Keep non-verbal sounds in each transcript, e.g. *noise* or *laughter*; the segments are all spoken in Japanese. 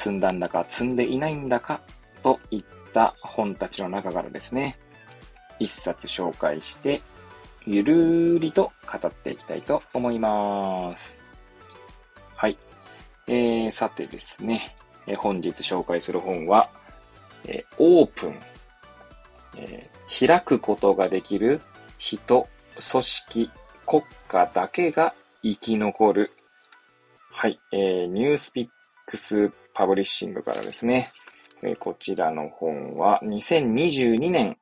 積んだんだか積んでいないんだかといった本たちの中からですね、一冊紹介して、ゆるりと語っていきたいと思います。はい。えー、さてですね、えー、本日紹介する本は、えー、オープン、えー、開くことができる人、組織、国家だけが生き残る。はい、えー、 NewsPicks Publishing からですね、え、こちらの本は2022年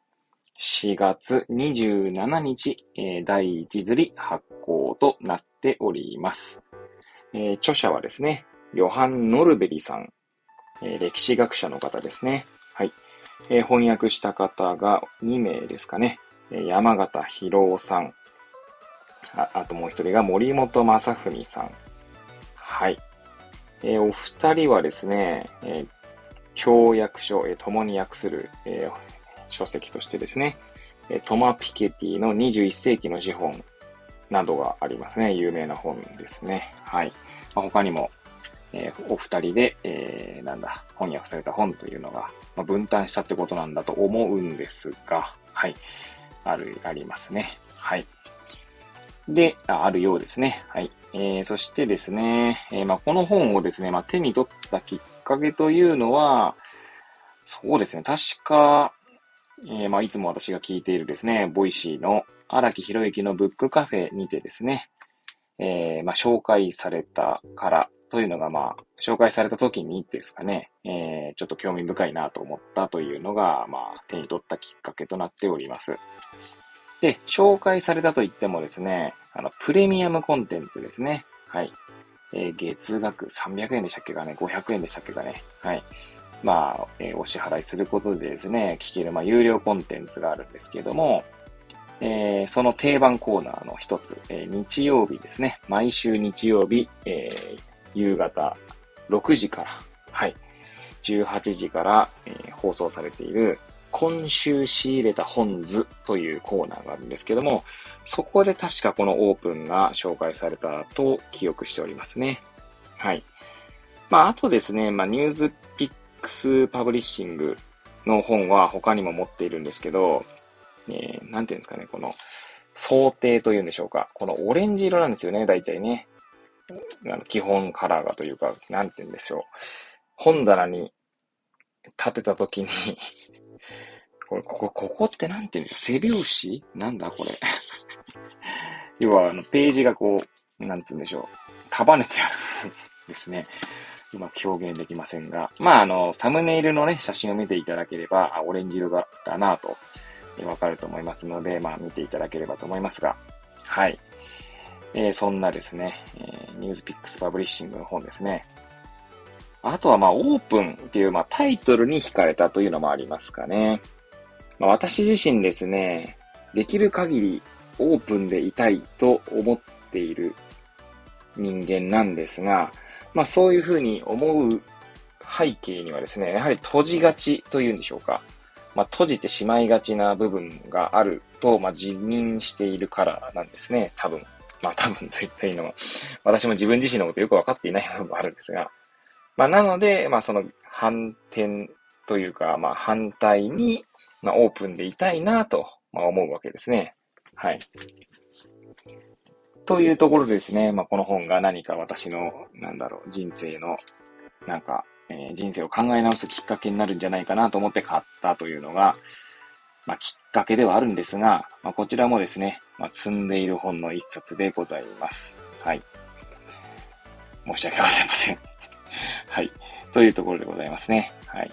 4月27日、え、第1刷り発行となっております。え、著者はですね、ヨハン・ノルベリさん、え、歴史学者の方ですね。はい。え、翻訳した方が2名ですかね。山形博夫さん。ああともう一人が森本正文さん。はい。えお二人はですね、え協約書、え共に訳する、え書籍としてですね、えトマ・ピケティの21世紀の資本などがありますね。有名な本ですね。はい。まあ、他にも、え、お二人で、え、なんだ、翻訳された本というのが、まあ、分担したってことなんだと思うんですが、はい。ある、ありますね。はい。で、あるようですね。はい。えー、そしてですね、えー、まあ、この本をですね、まあ、手に取ったきっかけというのは、そうですね、確か、えー、まあ、いつも私が聞いているですね、 Voicy の荒木博之のブックカフェにてですね、えー、まあ、紹介されたからというのが、まあ、紹介された時にですかね、えー、ちょっと興味深いなと思ったというのが、まあ、手に取ったきっかけとなっております。で、紹介されたと言ってもですね、あの、プレミアムコンテンツですね。はい。えー、月額300円でしたっけかね、500円でしたっけかね。はい。まあ、えー、お支払いすることでですね、聞ける、まあ、有料コンテンツがあるんですけれども、えー、その定番コーナーの一つ、えー、日曜日ですね。毎週日曜日、えー、夕方6時から、はい、18時から、えー、放送されている、今週仕入れた本図というコーナーがあるんですけども、そこで確かこのオープンが紹介されたと記憶しておりますね。はい。まあ、あとですね、まあ、ニュースピックスパブリッシングの本は他にも持っているんですけど、えー、なんていうんですかね、この、想定というんでしょうか。このオレンジ色なんですよね、大体ね。あの基本カラーがというか、なんて言うんでしょう。本棚に立てたときにこれ、ここ、ここってなんて言うんですか？背拍子？なんだこれ？*laughs* 要は、あの、ページがこう、なんつうんでしょう？束ねてあるですね。うまく表現できませんが。まあ、あの、サムネイルのね、写真を見ていただければ、あ、オレンジ色だったなと、えわかると思いますので、まあ、見ていただければと思いますが。はい。えー、そんなですね、えー、 NewsPicks Publishing の本ですね。あとは、まあ、オープンっていう、まあ、タイトルに惹かれたというのもありますかね。まあ、私自身ですね、できる限りオープンでいたいと思っている人間なんですが、まあ、そういうふうに思う背景にはですね、やはり閉じがちというんでしょうか。まあ、閉じてしまいがちな部分があると、まあ、自認しているからなんですね、多分。まあ多分と言ったいいのは、私も自分自身のことよくわかっていない部分もあるんですが、まあなので、まあその反転というか、まあ反対に、まあオープンでいたいなと、まあ、思うわけですね。はい。というところですね、まあこの本が何か私の、なんだろう、人生の、なんか、えー、人生を考え直すきっかけになるんじゃないかなと思って買ったというのが、まあ、きっかけではあるんですが、まあ、こちらもですね、まあ、積んでいる本の一冊でございます。はい。申し訳ございません。*laughs* はい。というところでございますね。はい。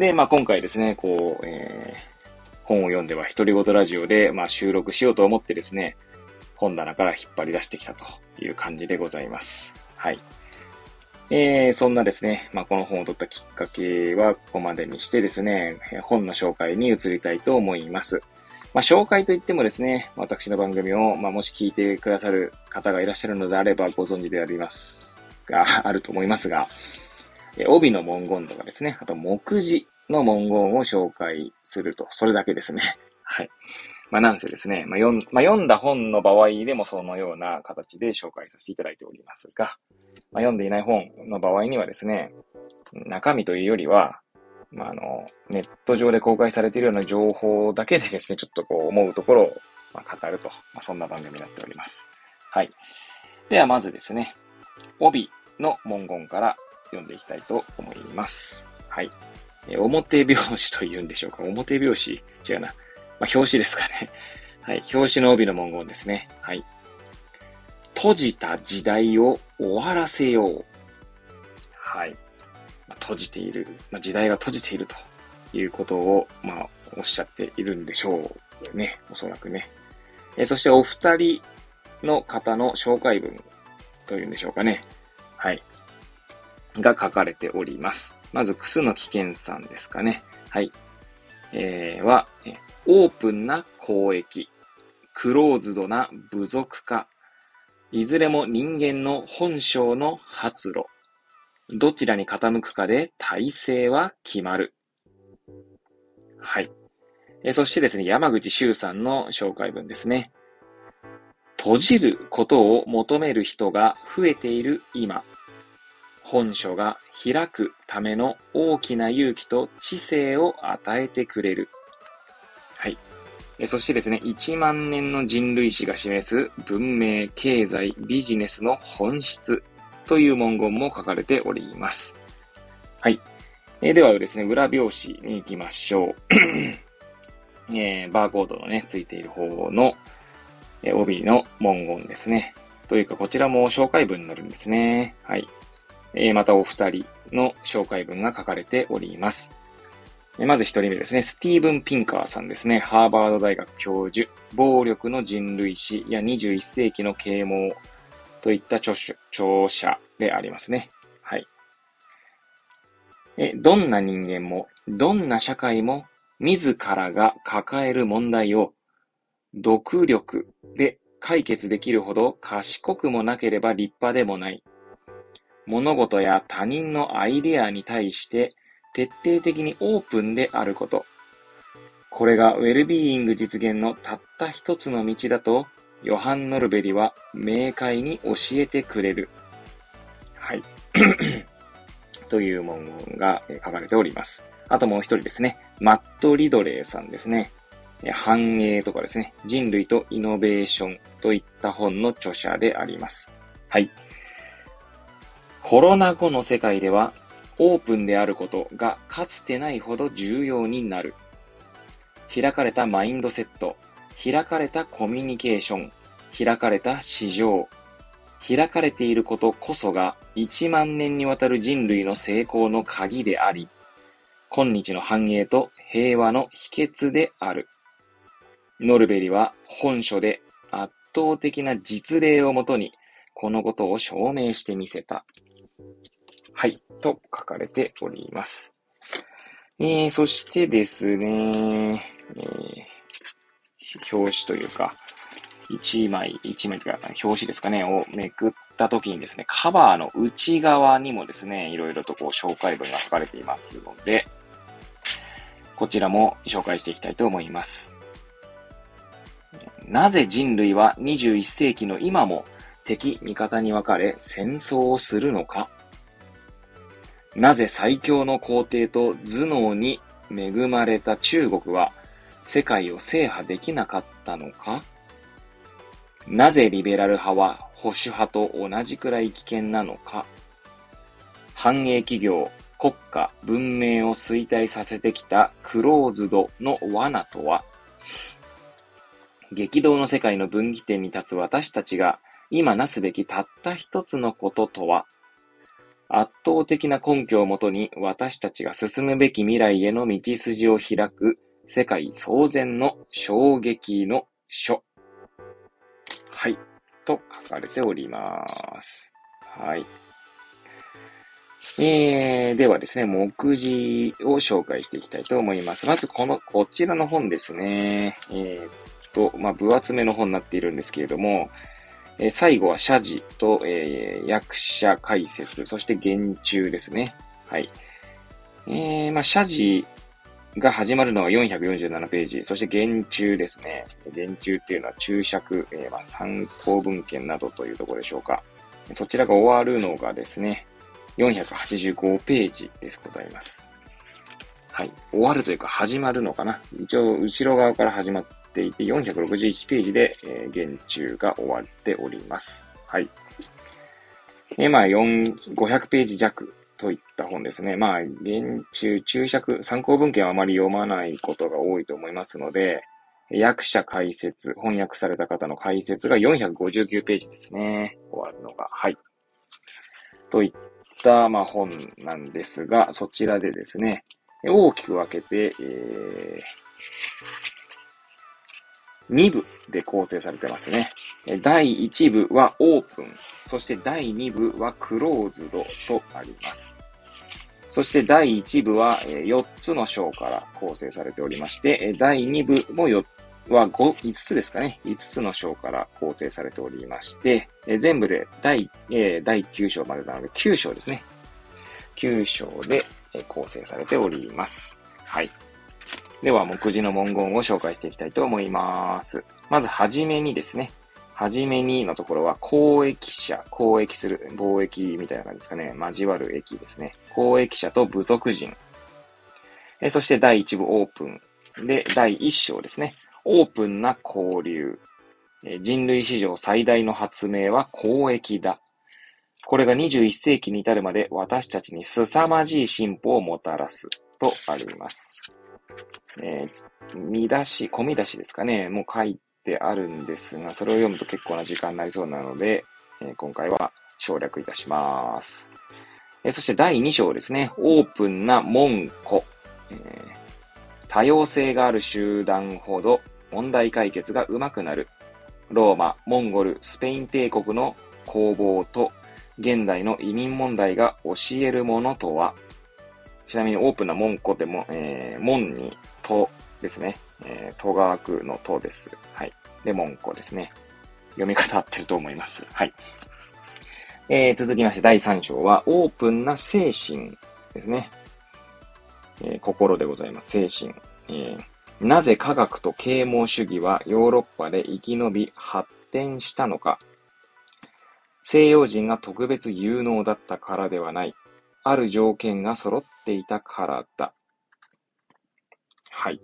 で、まあ、今回ですね、こう、えー、本を読んでは独り言ラジオで、まあ、収録しようと思ってですね、本棚から引っ張り出してきたという感じでございます。はい。えー、そんなですね、まあ、この本を取ったきっかけはここまでにしてですね、本の紹介に移りたいと思います。まあ、紹介といってもですね、私の番組を、まあ、もし聞いてくださる方がいらっしゃるのであればご存知でありますが、あると思いますが、帯の文言とかですね、あと目次の文言を紹介すると、それだけですね。*laughs* はい。まあ、なんせですね、まあ読ん、まあ、読んだ本の場合でもそのような形で紹介させていただいておりますが、まあ、読んでいない本の場合にはですね、中身というよりは、まあ、あの、ネット上で公開されているような情報だけでですね、ちょっとこう思うところを、ま、語ると、まあ、そんな番組になっております。はい。ではまずですね、帯の文言から読んでいきたいと思います。はい。え表表紙と言うんでしょうか表表紙？違うな。まあ、表紙ですかね。*laughs* はい。表紙の帯の文言ですね。はい。閉じた時代を終わらせよう。はい。まあ、閉じている、まあ、時代が閉じているということを、まあ、おっしゃっているんでしょうね。おそらくね。えそしてお二人の方の紹介文というんでしょうかね。はい。が書かれております。まず、くすの危険さんですかね。はい。えー、は、オープンな交易、クローズドな部族化、いずれも人間の本性の発露。どちらに傾くかで体制は決まる。はい。えそしてですね、山口周さんの紹介文ですね。閉じることを求める人が増えている今、本書が開くための大きな勇気と知性を与えてくれる。はい。そしてですね、1万年の人類史が示す文明、経済、ビジネスの本質という文言も書かれております。はい。えー、ではですね、裏表紙に行きましょう。*coughs* えー、バーコードのね、ついている方の、えー、帯の文言ですね。というか、こちらも紹介文になるんですね。はい。え、またお二人の紹介文が書かれております。まず一人目ですね。スティーブン・ピンカーさんですね。ハーバード大学教授。暴力の人類史や21世紀の啓蒙といった著著者でありますね。はい。え、どんな人間も、どんな社会も、自らが抱える問題を、独力で解決できるほど賢くもなければ立派でもない。物事や他人のアイデアに対して徹底的にオープンであること。これがウェルビーイング実現のたった一つの道だと、ヨハン・ノルベリは明快に教えてくれる。はい。*coughs* という文言が書かれております。あともう一人ですね。マット・リドレーさんですね。繁栄とかですね。人類とイノベーションといった本の著者であります。はい。コロナ後の世界ではオープンであることがかつてないほど重要になる。開かれたマインドセット、開かれたコミュニケーション、開かれた市場、開かれていることこそが1万年にわたる人類の成功の鍵であり、今日の繁栄と平和の秘訣である。ノルベリは本書で圧倒的な実例をもとにこのことを証明してみせた。はい、と書かれております。えー、そしてですね、えー、表紙というか、一枚、一枚というか、表紙ですかね、をめくった時にですね、カバーの内側にもですね、いろいろとこう紹介文が書かれていますので、こちらも紹介していきたいと思います。なぜ人類は21世紀の今も敵、味方に分かれ戦争をするのか？なぜ最強の皇帝と頭脳に恵まれた中国は世界を制覇できなかったのか？なぜリベラル派は保守派と同じくらい危険なのか？繁栄企業、国家、文明を衰退させてきたクローズドの罠とは？激動の世界の分岐点に立つ私たちが今なすべきたった一つのこととは圧倒的な根拠をもとに私たちが進むべき未来への道筋を開く世界騒然の衝撃の書。はい。と書かれております。はい。えー、ではですね、目次を紹介していきたいと思います。まず、この、こちらの本ですね。えー、っと、まあ、分厚めの本になっているんですけれども、え、最後は謝辞と、えー、役者解説、そして言中ですね。はい。えー、まあ、謝辞が始まるのは447ページ、そして言中ですね。言中っていうのは注釈、えー、まあ、参考文献などというところでしょうか。そちらが終わるのがですね、485ページですございます。はい。終わるというか始まるのかな。一応、後ろ側から始まっていて、461ページで、えー、現中が終わっております。はい。えー、まあ、4、500ページ弱といった本ですね。まあ、現中、注釈、参考文献はあまり読まないことが多いと思いますので、訳者解説、翻訳された方の解説が459ページですね。終わるのが。はい。といった、まあ、本なんですが、そちらでですね、大きく分けて、えー、2部で構成されてますね。第1部はオープン、そして第2部はクローズドとあります。そして第1部は4つの章から構成されておりまして、第2部も4は 5, 5つですかね。5つの章から構成されておりまして、全部で第、え第9章までなので9章ですね。9章で、構成されております。はい。では、目次の文言を紹介していきたいと思います。まず、はじめにですね。はじめにのところは、交易者、交易する、貿易みたいな感じですかね。交わる駅ですね。交易者と部族人。えそして第1部オープン。で、第1章ですね。オープンな交流。え人類史上最大の発明は交易だ。これが21世紀に至るまで私たちに凄まじい進歩をもたらすとあります。えー、見出し、込み出しですかね、もう書いてあるんですが、それを読むと結構な時間になりそうなので、えー、今回は省略いたします。えー、そして第2章ですね、オープンな門戸、えー。多様性がある集団ほど問題解決が上手くなる。ローマ、モンゴル、スペイン帝国の攻防と現代の移民問題が教えるものとは？ちなみにオープンな門戸でも、えー、門にとですね。えー、戸川区のとです。はい。で、門戸ですね。読み方合ってると思います。はい。えー、続きまして第3章は、オープンな精神ですね。えー、心でございます。精神。えー、なぜ科学と啓蒙主義はヨーロッパで生き延び発展したのか。西洋人が特別有能だったからではない。ある条件が揃っていたからだ。はい。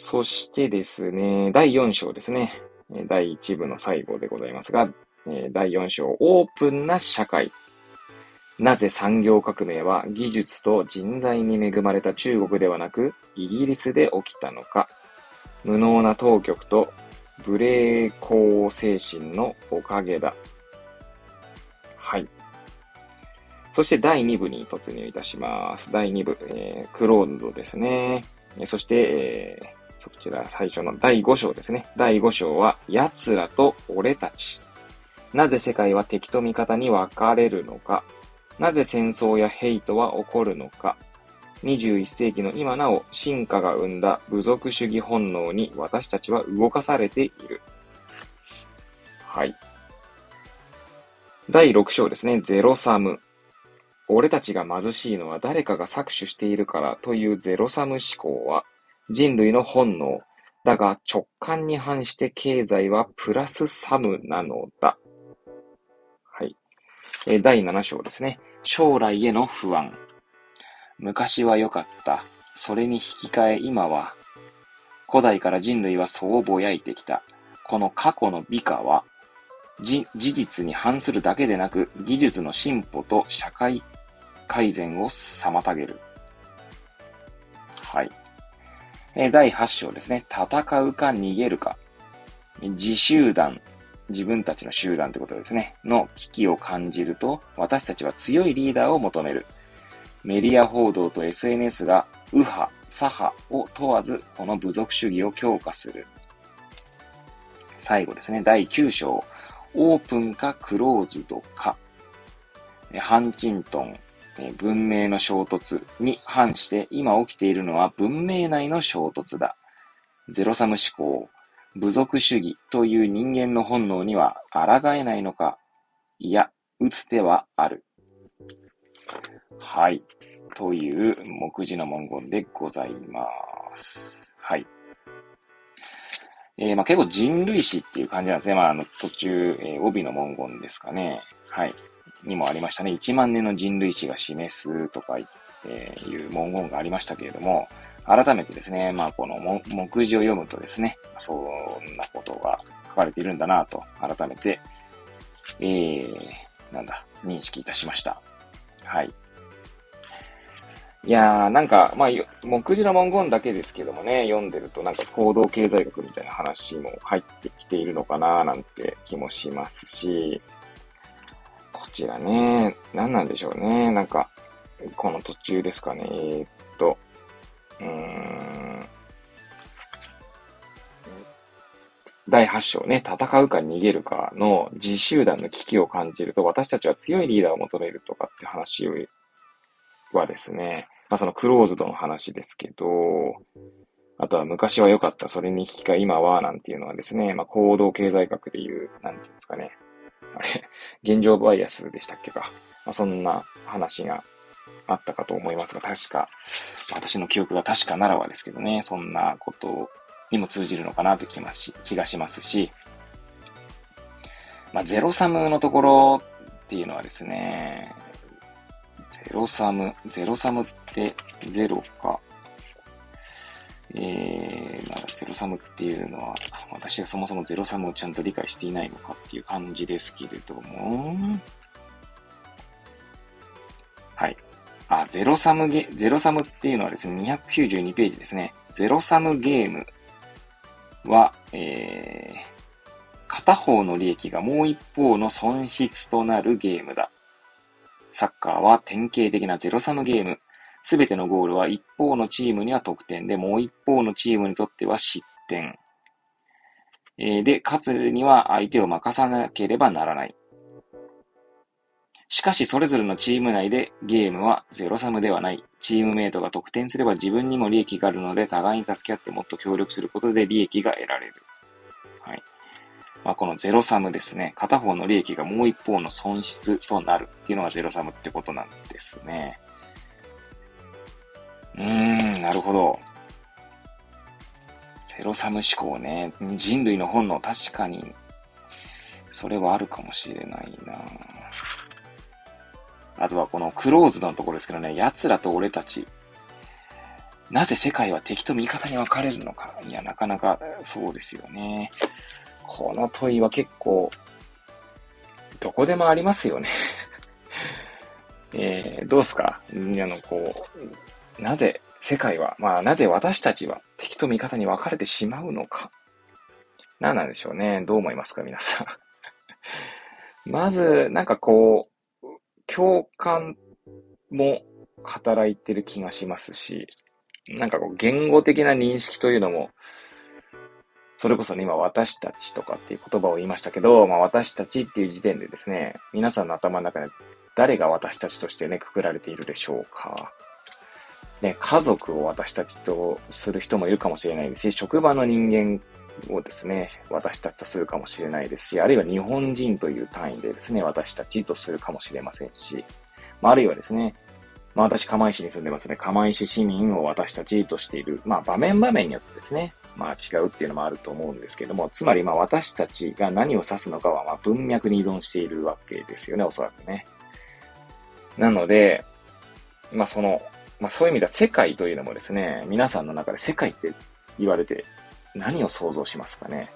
そしてですね、第4章ですね。第1部の最後でございますが、第4章、オープンな社会。なぜ産業革命は技術と人材に恵まれた中国ではなく、イギリスで起きたのか。無能な当局と無礼講精神のおかげだ。はい。そして第2部に突入いたします。第2部、えー、クローズドですね。そして、えー、そちら最初の第5章ですね。第5章は、奴らと俺たち。なぜ世界は敵と味方に分かれるのか。なぜ戦争やヘイトは起こるのか。21世紀の今なお進化が生んだ部族主義本能に私たちは動かされている。はい。第6章ですね。ゼロサム。俺たちが貧しいのは誰かが搾取しているからというゼロサム思考は人類の本能。だが直感に反して経済はプラスサムなのだ。はい。え第7章ですね。将来への不安。昔は良かった。それに引き換え今は、古代から人類はそうぼやいてきた。この過去の美化は、事実に反するだけでなく、技術の進歩と社会改善を妨げる。はい。え第8章ですね。戦うか逃げるか。自集団、自分たちの集団ということですね。の危機を感じると、私たちは強いリーダーを求める。メディア報道と SNS が右派、左派を問わず、この部族主義を強化する。最後ですね、第9章。オープンかクローズドか。ハンチントン、文明の衝突に反して今起きているのは文明内の衝突だ。ゼロサム思考、部族主義という人間の本能には抗えないのかいや、打つ手はある。はい。という目次の文言でございます。はい。えー、まあ、結構人類史っていう感じなんですね。まあ、あの、途中、えー、帯の文言ですかね。はい。にもありましたね。1万年の人類史が示すとか、えー、いう文言がありましたけれども、改めてですね、まあ、この目次を読むとですね、そんなことが書かれているんだなと、改めて、えー、なんだ、認識いたしました。はい。いやー、なんか、まあ、目次の文言だけですけどもね、読んでるとなんか行動経済学みたいな話も入ってきているのかななんて気もしますし、ちらね、何なんでしょうね。なんか、この途中ですかね。えー、っと、うーん、第8章ね、戦うか逃げるかの自集団の危機を感じると、私たちは強いリーダーを求めるとかって話はですね、まあそのクローズドの話ですけど、あとは昔は良かった、それに引き換え今は、なんていうのはですね、まあ行動経済学でいう、なんていうんですかね。あれ、現状バイアスでしたっけか。まあそんな話があったかと思いますが、確か、私の記憶が確かならはですけどね、そんなことにも通じるのかなと気気がしますし、まあゼロサムのところっていうのはですね、ゼロサム、ゼロサムってゼロか。えー、まあ、ゼロサムっていうのは、私がそもそもゼロサムをちゃんと理解していないのかっていう感じですけれども、はい。あ、ゼロサムゲ、ゼロサムっていうのはですね、292ページですね。ゼロサムゲームは、えー、片方の利益がもう一方の損失となるゲームだ。サッカーは典型的なゼロサムゲーム。すべてのゴールは一方のチームには得点で、もう一方のチームにとっては失点。えー、で、勝つには相手を任さなければならない。しかし、それぞれのチーム内でゲームはゼロサムではない。チームメイトが得点すれば自分にも利益があるので、互いに助け合ってもっと協力することで利益が得られる。はい。まあ、このゼロサムですね。片方の利益がもう一方の損失となるっていうのがゼロサムってことなんですね。うーん、なるほど。ゼロサム思考ね。人類の本能、確かに、それはあるかもしれないなあとはこのクローズのところですけどね、奴らと俺たち。なぜ世界は敵と味方に分かれるのか。いや、なかなかそうですよね。この問いは結構、どこでもありますよね *laughs* えー、どうすか？あの、こう、なぜ世界は、まあなぜ私たちは敵と味方に分かれてしまうのか。何なんでしょうね。どう思いますか皆さん *laughs* まず、なんかこう、共感も働いてる気がしますし、なんかこう、言語的な認識というのも、それこそね、今私たちとかっていう言葉を言いましたけど、まあ私たちっていう時点でですね、皆さんの頭の中で誰が私たちとしてね、くくられているでしょうか。ね、家族を私たちとする人もいるかもしれないですし、職場の人間をですね、私たちとするかもしれないですし、あるいは日本人という単位でですね、私たちとするかもしれませんし、まあ、あるいはですね、まあ私、釜石に住んでますね。釜石市民を私たちとしている。まあ場面場面によってですね、まあ違うっていうのもあると思うんですけども、つまりまあ私たちが何を指すのかはまあ文脈に依存しているわけですよね、おそらくね。なので、まあその、まあそういう意味では世界というのもですね、皆さんの中で世界って言われて何を想像しますかね。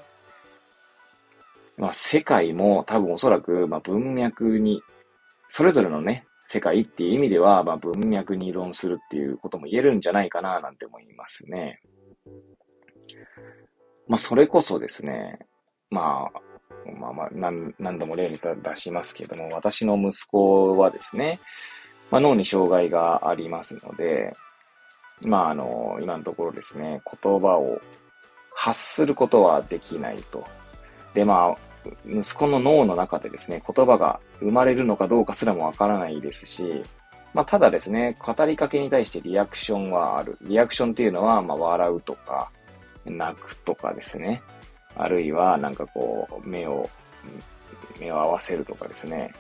まあ世界も多分おそらくまあ文脈に、それぞれのね、世界っていう意味では、まあ文脈に依存するっていうことも言えるんじゃないかななんて思いますね。まあ、それこそですね、まあ、まあまあ、何何度も例に出しますけども、私の息子はですね、まあ、脳に障害がありますので、まあ、あの、今のところですね、言葉を発することはできないと。で、まあ、息子の脳の中でですね、言葉が生まれるのかどうかすらもわからないですし、まあ、ただですね、語りかけに対してリアクションはある。リアクションっていうのは、まあ、笑うとか、泣くとかですね。あるいは、なんかこう、目を、目を合わせるとかですね。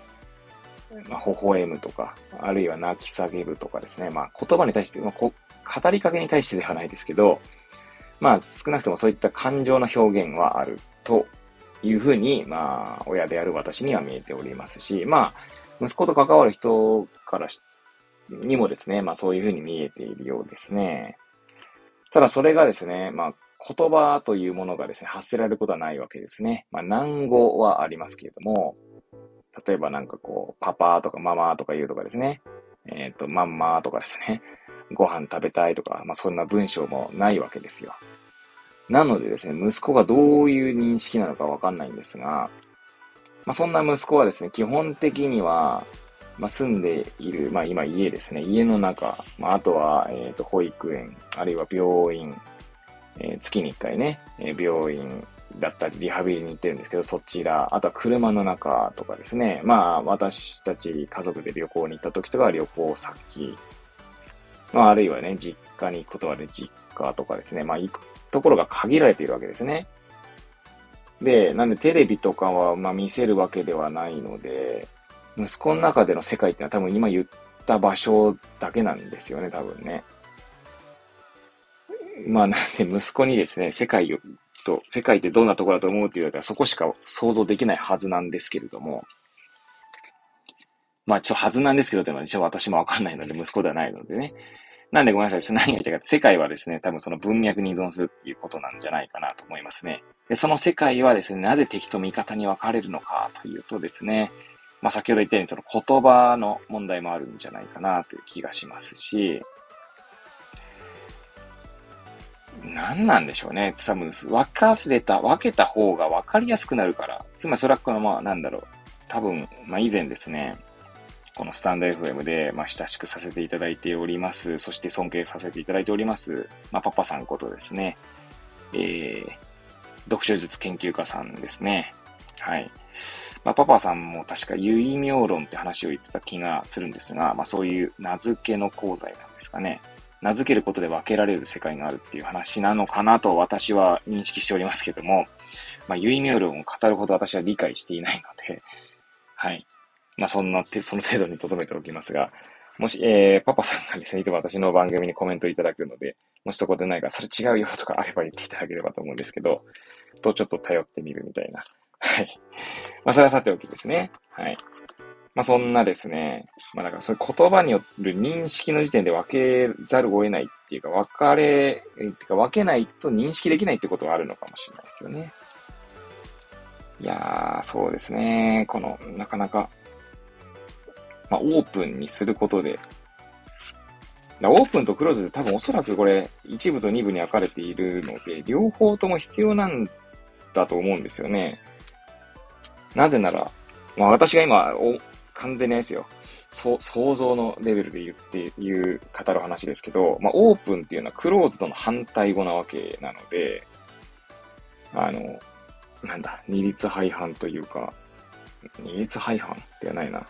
まあ、微笑むとか、あるいは泣き叫ぶとかですね。まあ、言葉に対して、まあ、こ語りかけに対してではないですけど、まあ、少なくともそういった感情の表現はあるというふうに、まあ、親である私には見えておりますし、まあ、息子と関わる人からしにもですね、まあそういうふうに見えているようですね。ただそれがですね、まあ言葉というものがですね、発せられることはないわけですね。まあ難語はありますけれども、例えばなんかこう、パパとかママとか言うとかですね、えっ、ー、と、マンマとかですね、*laughs* ご飯食べたいとか、まあそんな文章もないわけですよ。なのでですね、息子がどういう認識なのかわかんないんですが、まあそんな息子はですね、基本的には、まあ、住んでいる、まあ、今家ですね、家の中、まあ、あとは、えっ、ー、と、保育園、あるいは病院、えー、月に1回ね、え、病院だったり、リハビリに行ってるんですけど、そちら、あとは車の中とかですね、まあ、私たち家族で旅行に行った時とか旅行先、まあ、あるいはね、実家に行くことはね、実家とかですね、まあ、行くところが限られているわけですね。で、なんでテレビとかは、まあ、見せるわけではないので、息子の中での世界ってのは多分今言った場所だけなんですよね、多分ね。まあなんで息子にですね、世界をと、世界ってどんなところだと思うって言われたらそこしか想像できないはずなんですけれども、まあちょっとはずなんですけど、でも一応私もわかんないので息子ではないのでね。なんでごめんなさい。何が言いたいか世界はですね、多分その文脈に依存するっていうことなんじゃないかなと思いますね。で、その世界はですね、なぜ敵と味方に分かれるのかというとですね、まあ、先ほど言ったようにその言葉の問題もあるんじゃないかなという気がしますし、何なんでしょうね。多分、分かれた、分けた方が分かりやすくなるから。つまり、それはこの、まあ、なんだろう。多分、まあ、以前ですね、このスタンド FM で、まあ、親しくさせていただいております。そして尊敬させていただいております。まあ、パパさんことですね。えー、読書術研究家さんですね。はい。まあ、パパさんも確か唯名論って話を言ってた気がするんですが、まあ、そういう名付けの講座なんですかね。名付けることで分けられる世界があるっていう話なのかなと私は認識しておりますけども、まあ、唯名論を語るほど私は理解していないので、*laughs* はい。まあ、そんな、その程度に留めておきますが、もし、えー、パパさんがですね、いつも私の番組にコメントいただくので、もしそこでないから、それ違うよとかあれば言っていただければと思うんですけど、とちょっと頼ってみるみたいなはい。まあ、それはさておきですね。はい。まあ、そんなですね、まあ、なんかそういう言葉による認識の時点で分けざるを得ないっていうか、分かれ、ってか分けないと認識できないってことがあるのかもしれないですよね。いやー、そうですね。この、なかなか、まあ、オープンにすることで、オープンとクローズで多分おそらくこれ、一部と二部に分かれているので、両方とも必要なんだと思うんですよね。なぜなら、まあ私が今、完全にですよ。そ想像のレベルで言って、言う、語る話ですけど、まあオープンっていうのはクローズドの反対語なわけなので、あの、なんだ、二律背反というか、二律背反ではないな。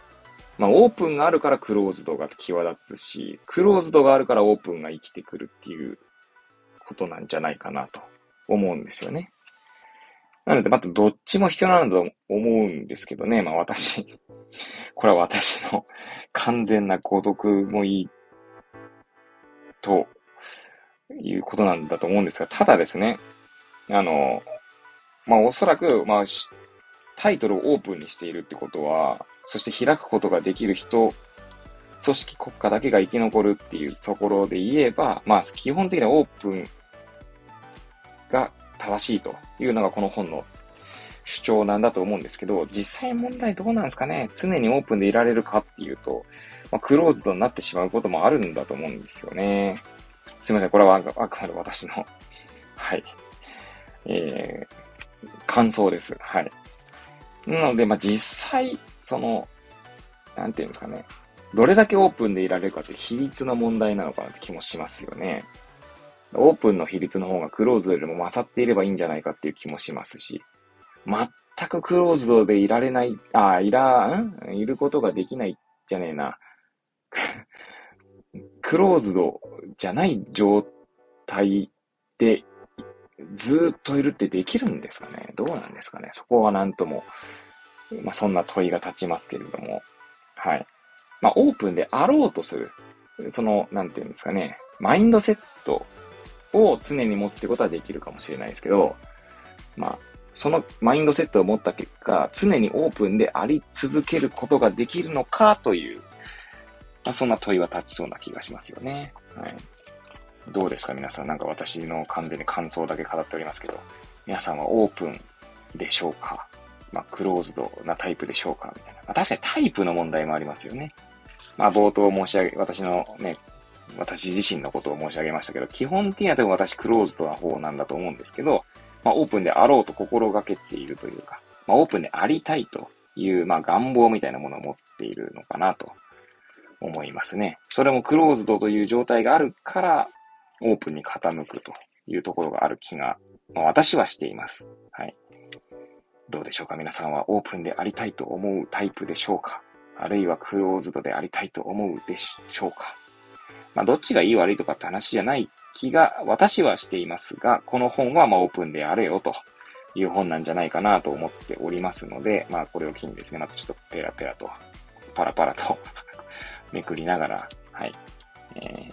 まあ、オープンがあるからクローズドが際立つし、クローズドがあるからオープンが生きてくるっていうことなんじゃないかなと思うんですよね。なので、またどっちも必要なんだと思うんですけどね。まあ私、これは私の完全な孤独もいいということなんだと思うんですが、ただですね、あの、まあおそらく、まあ、タイトルをオープンにしているってことは、そして開くことができる人、組織国家だけが生き残るっていうところで言えば、まあ基本的にはオープンが正しいというのがこの本の主張なんだと思うんですけど、実際問題どうなんですかね？常にオープンでいられるかっていうと、まあ、クローズドになってしまうこともあるんだと思うんですよね。すいません、これはあくまで私の、*laughs* はい、えー、感想です。はい。なので、まあ、実際、その、なんていうんですかね。どれだけオープンでいられるかという比率の問題なのかなって気もしますよね。オープンの比率の方がクローズよりも勝っていればいいんじゃないかっていう気もしますし、全くクローズドでいられない、あ、いら、ん？いることができないじゃねえな。*laughs* クローズドじゃない状態でずっといるってできるんですかね？どうなんですかね？そこはなんとも、まあ、そんな問いが立ちますけれども。はい。まあ、オープンであろうとする。その、なんていうんですかね。マインドセットを常に持つってことはできるかもしれないですけど、まあ、そのマインドセットを持った結果、常にオープンであり続けることができるのかという、まあ、そんな問いは立ちそうな気がしますよね。はい。どうですか？皆さん。なんか私の完全に感想だけ語っておりますけど、皆さんはオープンでしょうか？まあ、クローズドなタイプでしょうか？みたいな。まあ、確かにタイプの問題もありますよね。まあ、冒頭申し上げ、私のね、私自身のことを申し上げましたけど、基本的には多分私クローズドな方なんだと思うんですけど、まあ、オープンであろうと心がけているというか、まあ、オープンでありたいという、まあ、願望みたいなものを持っているのかなと思いますね。それもクローズドという状態があるから、オープンに傾くというところがある気が、まあ、私はしています。はい。どうでしょうか？皆さんはオープンでありたいと思うタイプでしょうか？あるいはクローズドでありたいと思うでしょうか？まあ、どっちがいい悪いとかって話じゃない気が私はしていますが、この本はまオープンであれよという本なんじゃないかなと思っておりますので、まあこれを機にですね、またちょっとペラペラと、*laughs* パラパラとめくりながら、はい、えー、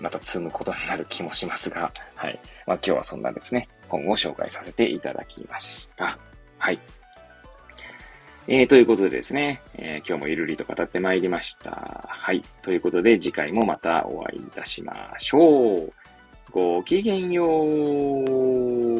また積むことになる気もしますが、はい。まあ今日はそんなですね、本を紹介させていただきました。はい。えー、ということでですね、えー、今日もゆるりと語ってまいりました。はい。ということで、次回もまたお会いいたしましょう。ごきげんよう。